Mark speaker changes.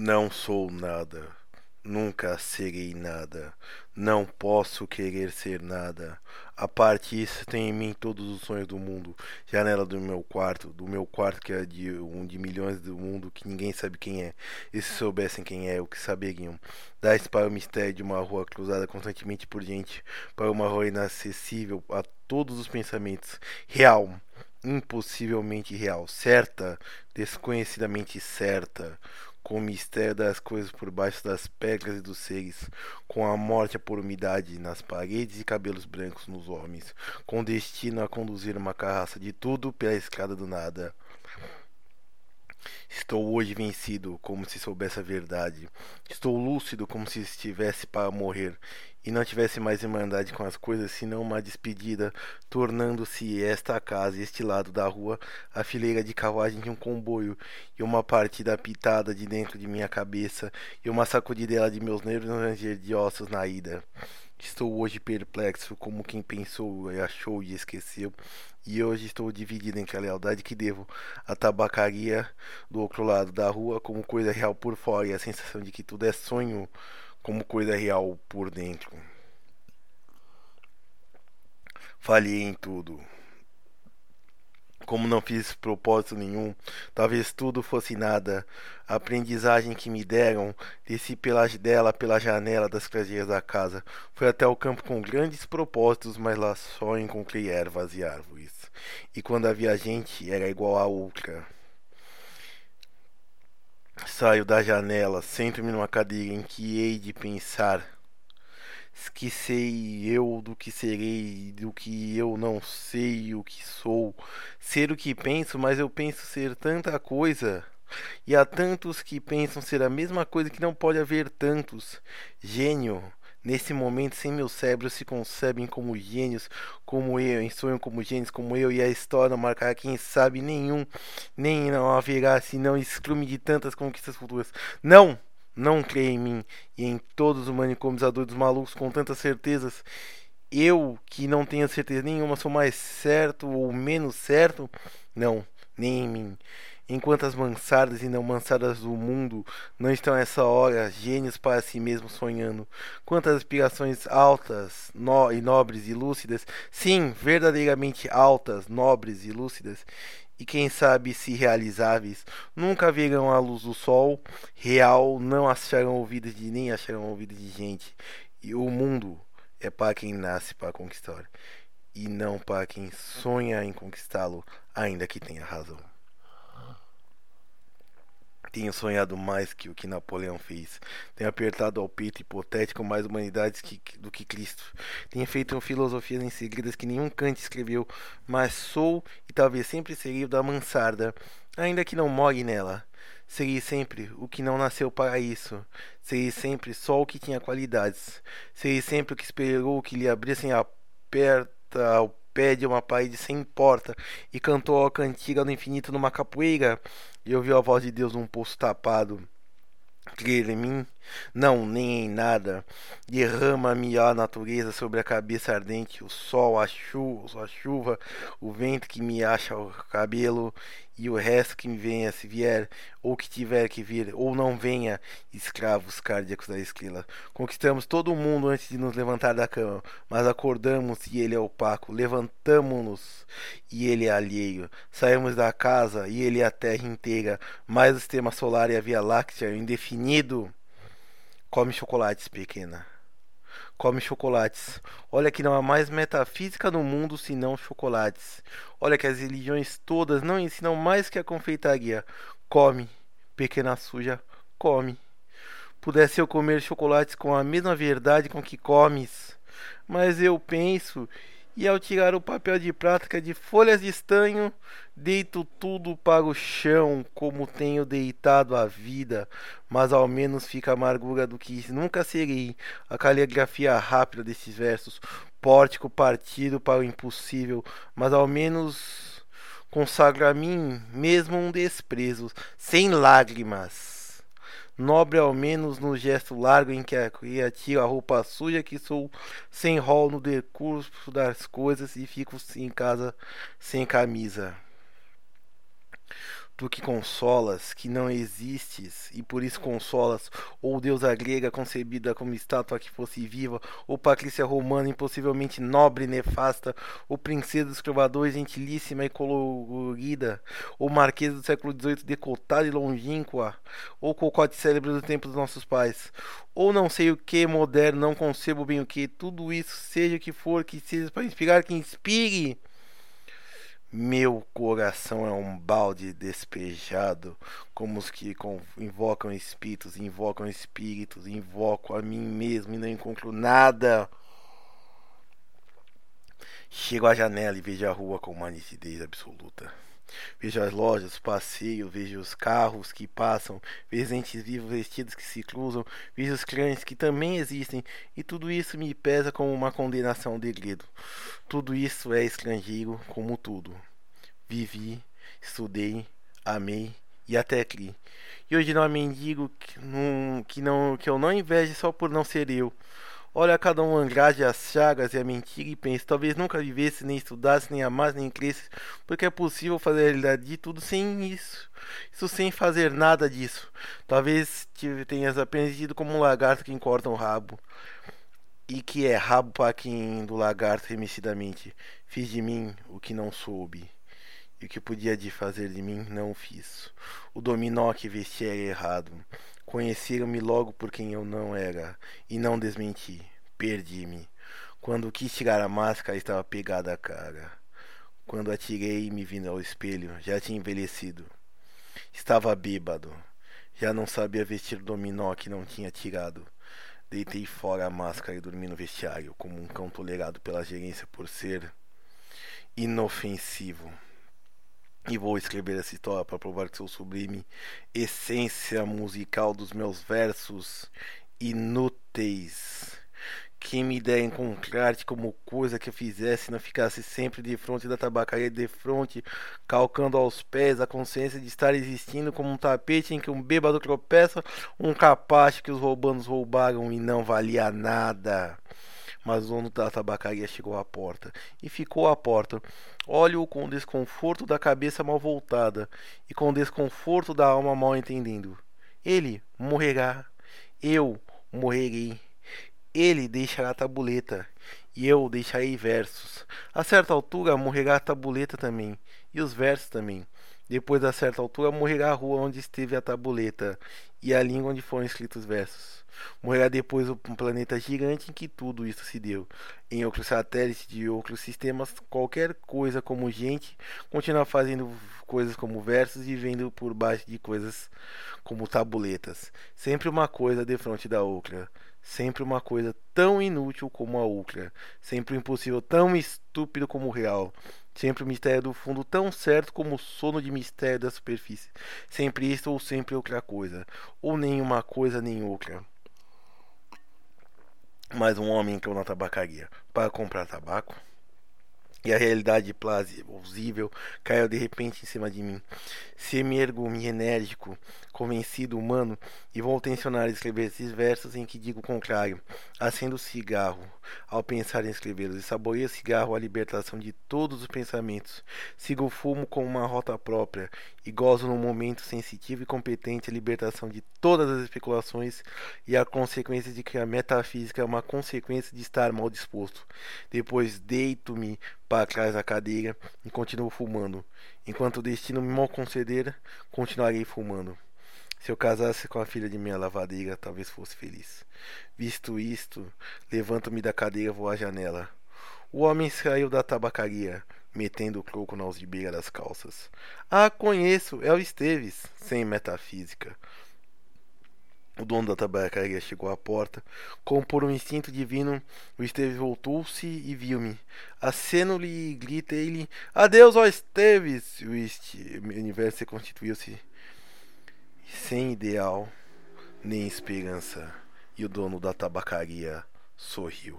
Speaker 1: Não sou nada, nunca serei nada, não posso querer ser nada. A parte disso tem em mim todos os sonhos do mundo. Janela do meu quarto, do meu quarto que é de um de milhões do mundo que ninguém sabe quem é. E se soubessem quem é, o que saberiam? Dá para o mistério de uma rua cruzada constantemente por gente, para uma rua inacessível a todos os pensamentos. Real, impossivelmente real, certa, desconhecidamente certa com o mistério das coisas por baixo das pedras e dos seres, com a morte por umidade nas paredes e cabelos brancos nos homens, com destino a conduzir uma carraça de tudo pela escada do nada. Estou hoje vencido, como se soubesse a verdade. Estou lúcido, como se estivesse para morrer e não tivesse mais irmandade com as coisas, senão uma despedida, tornando-se esta casa, este lado da rua, a fileira de carruagem de um comboio, e uma partida pitada de dentro de minha cabeça, e uma sacudidela de meus nervos no ranger de ossos na ida. Estou hoje perplexo, como quem pensou e achou e esqueceu, e hoje estou dividido entre a lealdade que devo à tabacaria do outro lado da rua como coisa real por fora e a sensação de que tudo é sonho como coisa real por dentro. Falhei em tudo. Como não fiz propósito nenhum, talvez tudo fosse nada. A aprendizagem que me deram, desci pela, dela pela janela das casinhas da casa. Fui até o campo com grandes propósitos, mas lá só encontrei ervas e árvores. E quando havia gente, era igual a outra. Saio da janela, sento-me numa cadeira em que hei de pensar. Que sei eu do que serei, do que eu não sei o que sou. Ser o que penso, mas eu penso ser tanta coisa. E há tantos que pensam ser a mesma coisa que não pode haver tantos. Gênio, Nesse momento, sem meu cérebro, se concebem como gênios, como eu, em sonho como gênios, como eu, e a história não marcará quem sabe nenhum, nem não haverá senão escrume de tantas conquistas futuras. Não! Não creia em mim e em todos os manicômios adultos malucos com tantas certezas. Eu, que não tenho certeza nenhuma, sou mais certo ou menos certo? Não, nem em mim enquanto as mansardas e não mansadas do mundo não estão essa hora gênios para si mesmos sonhando. Quantas aspirações altas no, e nobres e lúcidas, sim, verdadeiramente altas, nobres e lúcidas, e quem sabe se realizáveis, nunca verão a luz do sol real, não acharão ouvidos de nem acharão ouvidos de gente. E o mundo é para quem nasce para conquistar, e não para quem sonha em conquistá-lo, ainda que tenha razão. Tenho sonhado mais que o que Napoleão fez. Tenho apertado ao peito hipotético mais humanidades que, do que Cristo. Tenho feito filosofias em segredas que nenhum Kant escreveu, mas sou e talvez sempre serei o da mansarda, ainda que não more nela. Serei sempre o que não nasceu para isso. Serei sempre só o que tinha qualidades. Serei sempre o que esperou que lhe abrissem a perta ao pé de uma parede sem porta e cantou a cantiga do infinito numa capoeira e ouviu a voz de Deus num poço tapado. Crer em mim? Não, nem em nada. Derrama-me a natureza sobre a cabeça ardente, o sol, a chuva, a chuva, o vento que me acha o cabelo e o resto que me venha se vier, ou que tiver que vir, ou não venha, escravos cardíacos da estrela. Conquistamos todo o mundo antes de nos levantar da cama, mas acordamos e ele é opaco. Levantamo-nos e ele é alheio. Saímos da casa e ele é a terra inteira, mais o sistema solar e a Via Láctea, indefinido. Come chocolates, pequena. Come chocolates. Olha que não há mais metafísica no mundo senão chocolates. Olha que as religiões todas não ensinam mais que a confeitaria. Come, pequena suja, come. Pudesse eu comer chocolates com a mesma verdade com que comes. Mas eu penso e ao tirar o papel de prática de folhas de estanho, deito tudo para o chão, como tenho deitado a vida, mas ao menos fica a amargura do que nunca serei, a caligrafia rápida desses versos, pórtico partido para o impossível, mas ao menos consagra a mim mesmo um desprezo, sem lágrimas nobre ao menos no gesto largo em que a tiro a roupa suja que sou, sem rol no decurso das coisas e fico em casa sem camisa. Tu que consolas, que não existes, e por isso consolas, ou deusa grega concebida como estátua que fosse viva, ou patrícia romana impossivelmente nobre e nefasta, ou princesa dos trovadores gentilíssima e colorida, ou marquesa do século XVIII decotada e longínqua, ou cocote célebre do tempo dos nossos pais, ou não sei o que moderno, não concebo bem o que, tudo isso, seja o que for, que seja para inspirar, que inspire meu coração é um balde despejado, como os que invocam espíritos, invocam espíritos, invoco a mim mesmo e não encontro nada. Chego à janela e vejo a rua com uma nitidez absoluta. Vejo as lojas, passeio, vejo os carros que passam, vejo entes vivos vestidos que se cruzam, vejo os clãs que também existem, e tudo isso me pesa como uma condenação ao degredo. Tudo isso é estrangeiro, como tudo. Vivi, estudei, amei e até criei. E hoje não mendigo que, não, que, não, que eu não inveje só por não ser eu. Olha cada um Andrade, as chagas e a mentira e pensa, talvez nunca vivesse, nem estudasse, nem amasse, nem cresce, porque é possível fazer a realidade de tudo sem isso. Isso sem fazer nada disso. Talvez tenhas aprendido como um lagarto que encorta um rabo. E que é rabo para quem do lagarto remecidamente. Fiz de mim o que não soube. E o que podia de fazer de mim, não fiz. O dominó que vesti era errado. Conheceram-me logo por quem eu não era, e não desmenti. Perdi-me. Quando quis tirar a máscara, estava pegada a cara. Quando atirei e me vindo ao espelho, já tinha envelhecido. Estava bêbado. Já não sabia vestir o dominó que não tinha tirado. Deitei fora a máscara e dormi no vestiário, como um cão tolerado pela gerência por ser inofensivo. E vou escrever essa história para provar que sou sublime essência musical dos meus versos inúteis. Quem me der encontrar-te como coisa que eu fizesse não ficasse sempre de frente da tabacaria de frente, calcando aos pés a consciência de estar existindo como um tapete em que um bêbado tropeça, um capacho que os roubanos roubaram e não valia nada mas o dono da tabacaria chegou à porta e ficou à porta. Olho-o com desconforto da cabeça mal voltada e com desconforto da alma mal entendendo. Ele morrerá, eu morrerei. Ele deixará a tabuleta e eu deixarei versos. A certa altura morrerá a tabuleta também e os versos também. Depois, a certa altura, morrerá a rua onde esteve a tabuleta e a língua onde foram escritos os versos. Morrerá depois o planeta gigante em que tudo isso se deu. Em outros satélites de outros sistemas, qualquer coisa como gente continua fazendo coisas como versos e vivendo por baixo de coisas como tabuletas. Sempre uma coisa de frente da outra. Sempre uma coisa tão inútil como a outra. Sempre um impossível tão estúpido como o real. Sempre o mistério do fundo tão certo como o sono de mistério da superfície. Sempre isto ou sempre outra coisa. Ou nenhuma coisa nem outra. Mas um homem entrou na tabacaria para comprar tabaco. E a realidade plausível caiu de repente em cima de mim. Se me enérgico, convencido, humano, e vou tensionar escrever esses versos em que digo o contrário. Acendo o cigarro ao pensar em escrevê-los, e saboreio o cigarro a libertação de todos os pensamentos. Sigo o fumo com uma rota própria, e gozo num momento sensitivo e competente a libertação de todas as especulações e a consequência de que a metafísica é uma consequência de estar mal disposto. Depois deito-me para trás da cadeira e continuo fumando. Enquanto o destino me mal conceder, continuarei fumando. Se eu casasse com a filha de minha lavadeira, talvez fosse feliz. Visto isto, levanto-me da cadeira e vou à janela. O homem saiu da tabacaria, metendo o croco na algibeira das calças. Ah, conheço, é o Esteves, sem metafísica. O dono da tabacaria chegou à porta. Como por um instinto divino, o Esteves voltou-se e viu-me. Aceno-lhe e gritei-lhe: Adeus, ó Esteves! O, este... o universo constituiu-se sem ideal nem esperança. E o dono da tabacaria sorriu.